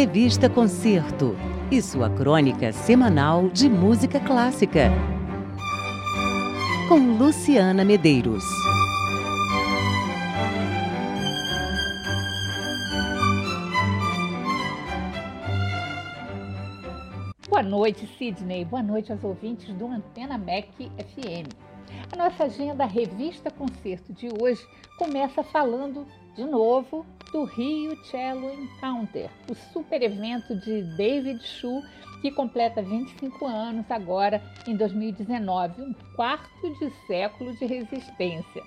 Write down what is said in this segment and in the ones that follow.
Revista Concerto e sua crônica semanal de música clássica. Com Luciana Medeiros. Boa noite, Sidney. Boa noite aos ouvintes do Antena Mac FM. A nossa agenda Revista Concerto de hoje começa falando de novo do Rio Cello Encounter, o super evento de David Shu que completa 25 anos agora em 2019, um quarto de século de resistência.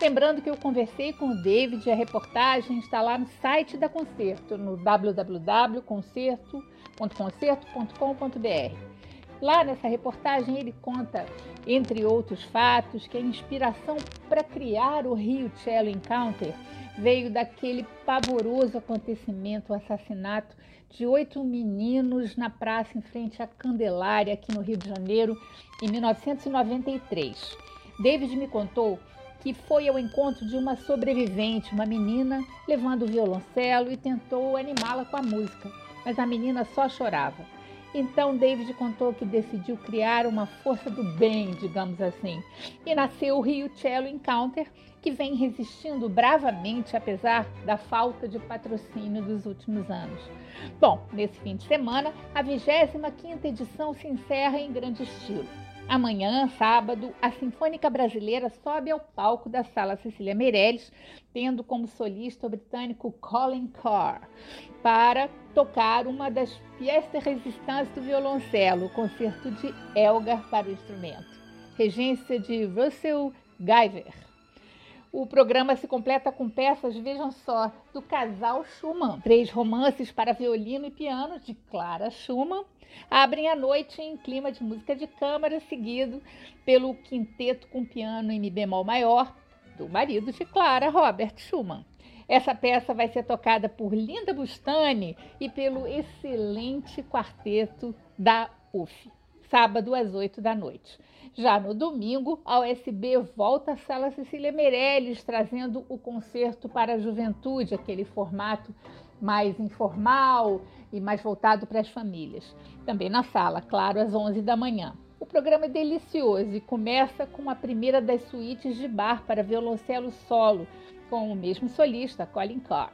Lembrando que eu conversei com o David a reportagem está lá no site da Concerto, no www.concerto.concerto.com.br. Lá nessa reportagem ele conta, entre outros fatos, que a inspiração para criar o Rio Cello Encounter veio daquele pavoroso acontecimento, o assassinato de oito meninos na praça em frente à Candelária, aqui no Rio de Janeiro, em 1993. David me contou que foi ao encontro de uma sobrevivente, uma menina, levando o violoncelo e tentou animá-la com a música, mas a menina só chorava. Então David contou que decidiu criar uma força do bem, digamos assim, e nasceu o Rio Cello Encounter, que vem resistindo bravamente apesar da falta de patrocínio dos últimos anos. Bom, nesse fim de semana, a 25ª edição se encerra em grande estilo. Amanhã, sábado, a Sinfônica Brasileira sobe ao palco da Sala Cecília Meirelles, tendo como solista o britânico Colin Carr, para tocar uma das pièces de resistência do violoncelo, o concerto de Elgar para o instrumento, regência de Russell Guyver. O programa se completa com peças, vejam só, do casal Schumann. Três romances para violino e piano de Clara Schumann abrem a noite em clima de música de câmara, seguido pelo quinteto com piano em Mi bemol maior do marido de Clara, Robert Schumann. Essa peça vai ser tocada por Linda Bustani e pelo excelente quarteto da UF, sábado às 8 da noite. Já no domingo, a USB volta à Sala Cecília Meirelles, trazendo o concerto para a juventude, aquele formato mais informal e mais voltado para as famílias. Também na sala, claro, às 11 da manhã. Programa é delicioso e começa com a primeira das suítes de bar para violoncelo solo, com o mesmo solista, Colin Carr.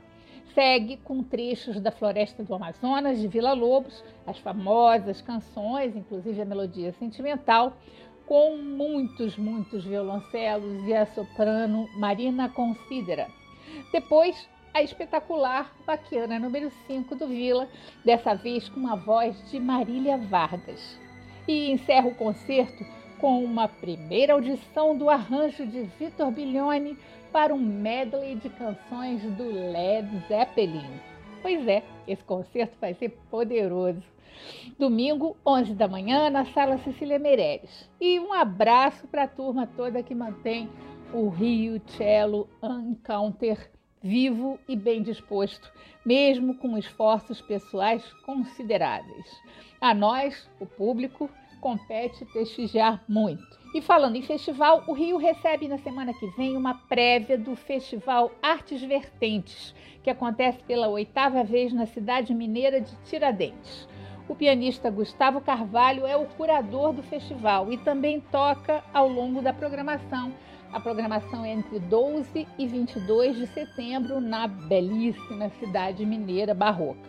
Segue com trechos da Floresta do Amazonas, de Vila Lobos, as famosas canções, inclusive a melodia sentimental, com muitos, muitos violoncelos e a soprano Marina Considera. Depois, a espetacular Baquiana número 5 do Vila, dessa vez com a voz de Marília Vargas. E encerra o concerto com uma primeira audição do arranjo de Vitor Biglione para um medley de canções do Led Zeppelin. Pois é, esse concerto vai ser poderoso. Domingo, 11 da manhã, na Sala Cecília Meireles. E um abraço para a turma toda que mantém o Rio Cello Encounter vivo e bem disposto, mesmo com esforços pessoais consideráveis. A nós, o público, compete prestigiar muito. E falando em festival, o Rio recebe na semana que vem uma prévia do Festival Artes Vertentes, que acontece pela oitava vez na cidade mineira de Tiradentes. O pianista Gustavo Carvalho é o curador do festival e também toca ao longo da programação. A programação é entre 12 e 22 de setembro na belíssima cidade mineira barroca.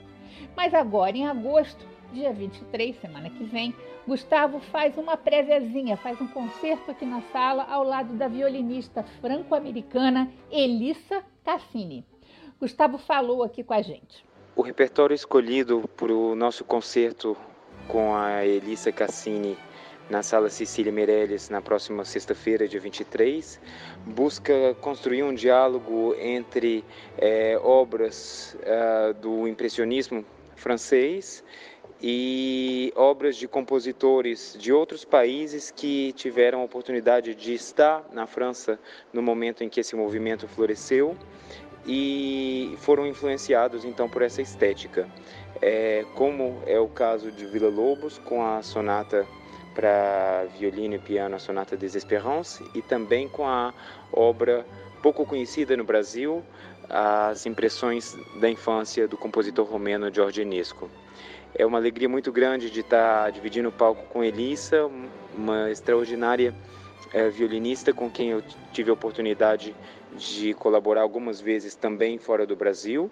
Mas agora, em agosto, dia 23, semana que vem, Gustavo faz uma préviazinha, faz um concerto aqui na sala ao lado da violinista franco-americana Elissa Cassini. Gustavo falou aqui com a gente. O repertório escolhido para o nosso concerto com a Elissa Cassini na Sala Cecília Meirelles na próxima sexta-feira, dia 23, busca construir um diálogo entre é, obras é, do impressionismo francês e obras de compositores de outros países que tiveram a oportunidade de estar na França no momento em que esse movimento floresceu e foram influenciados então por essa estética, é, como é o caso de Vila Lobos com a sonata para violino e piano, a sonata des Espérances, e também com a obra pouco conhecida no Brasil, as impressões da infância do compositor romeno Jorge Enesco. É uma alegria muito grande de estar dividindo o palco com Elissa, uma extraordinária é, violinista com quem eu tive a oportunidade de colaborar algumas vezes também fora do Brasil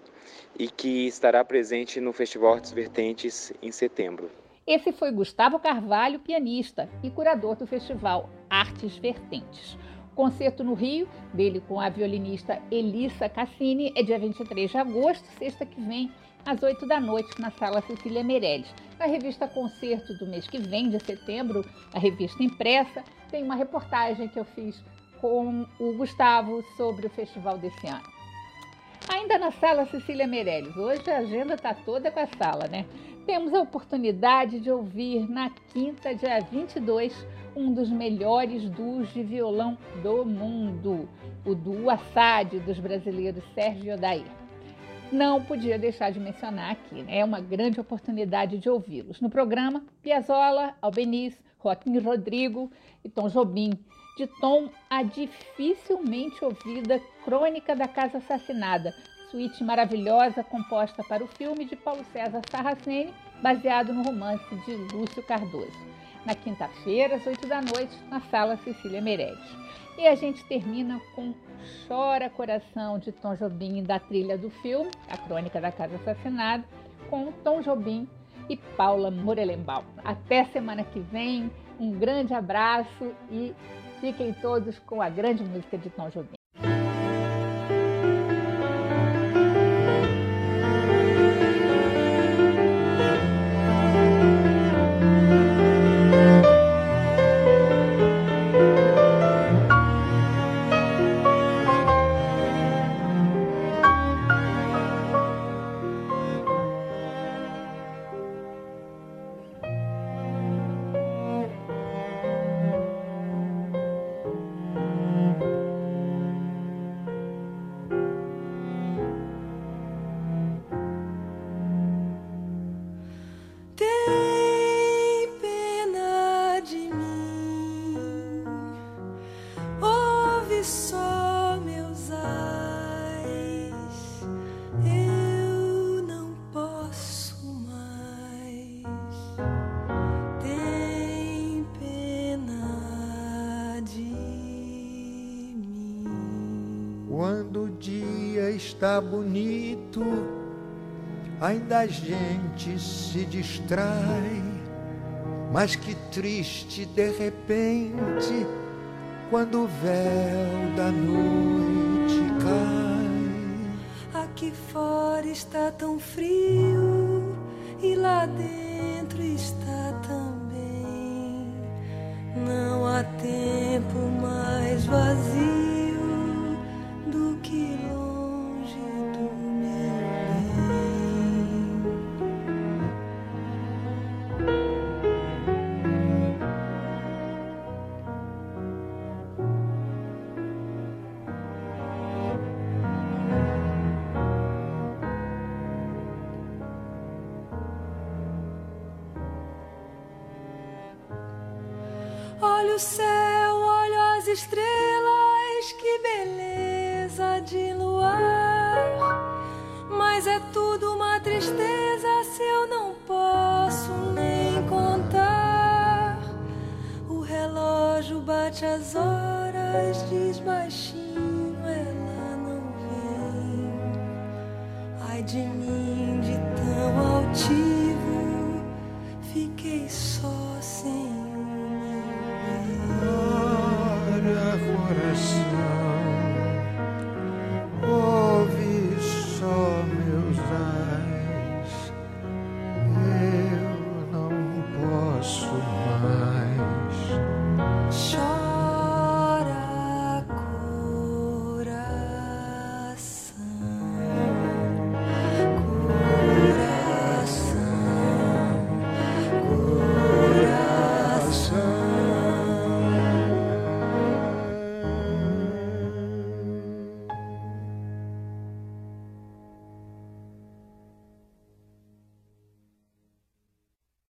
e que estará presente no Festival Artes Vertentes em setembro. Esse foi Gustavo Carvalho, pianista e curador do Festival Artes Vertentes. Concerto no Rio, dele com a violinista Elissa Cassini, é dia 23 de agosto, sexta que vem, às 8 da noite, na Sala Cecília Meirelles. Na revista Concerto do mês que vem, de setembro, a revista impressa, tem uma reportagem que eu fiz com o Gustavo sobre o festival desse ano. Ainda na Sala Cecília Meirelles, hoje a agenda está toda com a sala, né? Temos a oportunidade de ouvir na quinta, dia 22, um dos melhores duos de violão do mundo, o duo Assad dos brasileiros Sérgio e Odair não podia deixar de mencionar aqui. Né? É uma grande oportunidade de ouvi-los. No programa, Piazzolla, Albeniz, Joaquim Rodrigo e Tom Jobim. De tom a dificilmente ouvida Crônica da Casa Assassinada, suíte maravilhosa composta para o filme de Paulo César Sarraceni, baseado no romance de Lúcio Cardoso. Na quinta-feira, às oito da noite, na Sala Cecília Meirelles. E a gente termina com Chora Coração de Tom Jobim da trilha do filme, A Crônica da Casa Assassinada, com Tom Jobim e Paula Morelenbaum. Até semana que vem, um grande abraço e fiquem todos com a grande música de Tom Jobim. Está bonito, ainda a gente se distrai. Mas que triste de repente, quando o véu da noite cai. Aqui fora está tão frio e lá dentro está também. Não há tempo mais vazio o céu, olho as estrelas, que beleza de luar. Mas é tudo uma tristeza se eu não posso nem contar. O relógio bate as horas, diz baixinho, ela não vem. Ai de mim, de tão altivo, fiquei só Krishna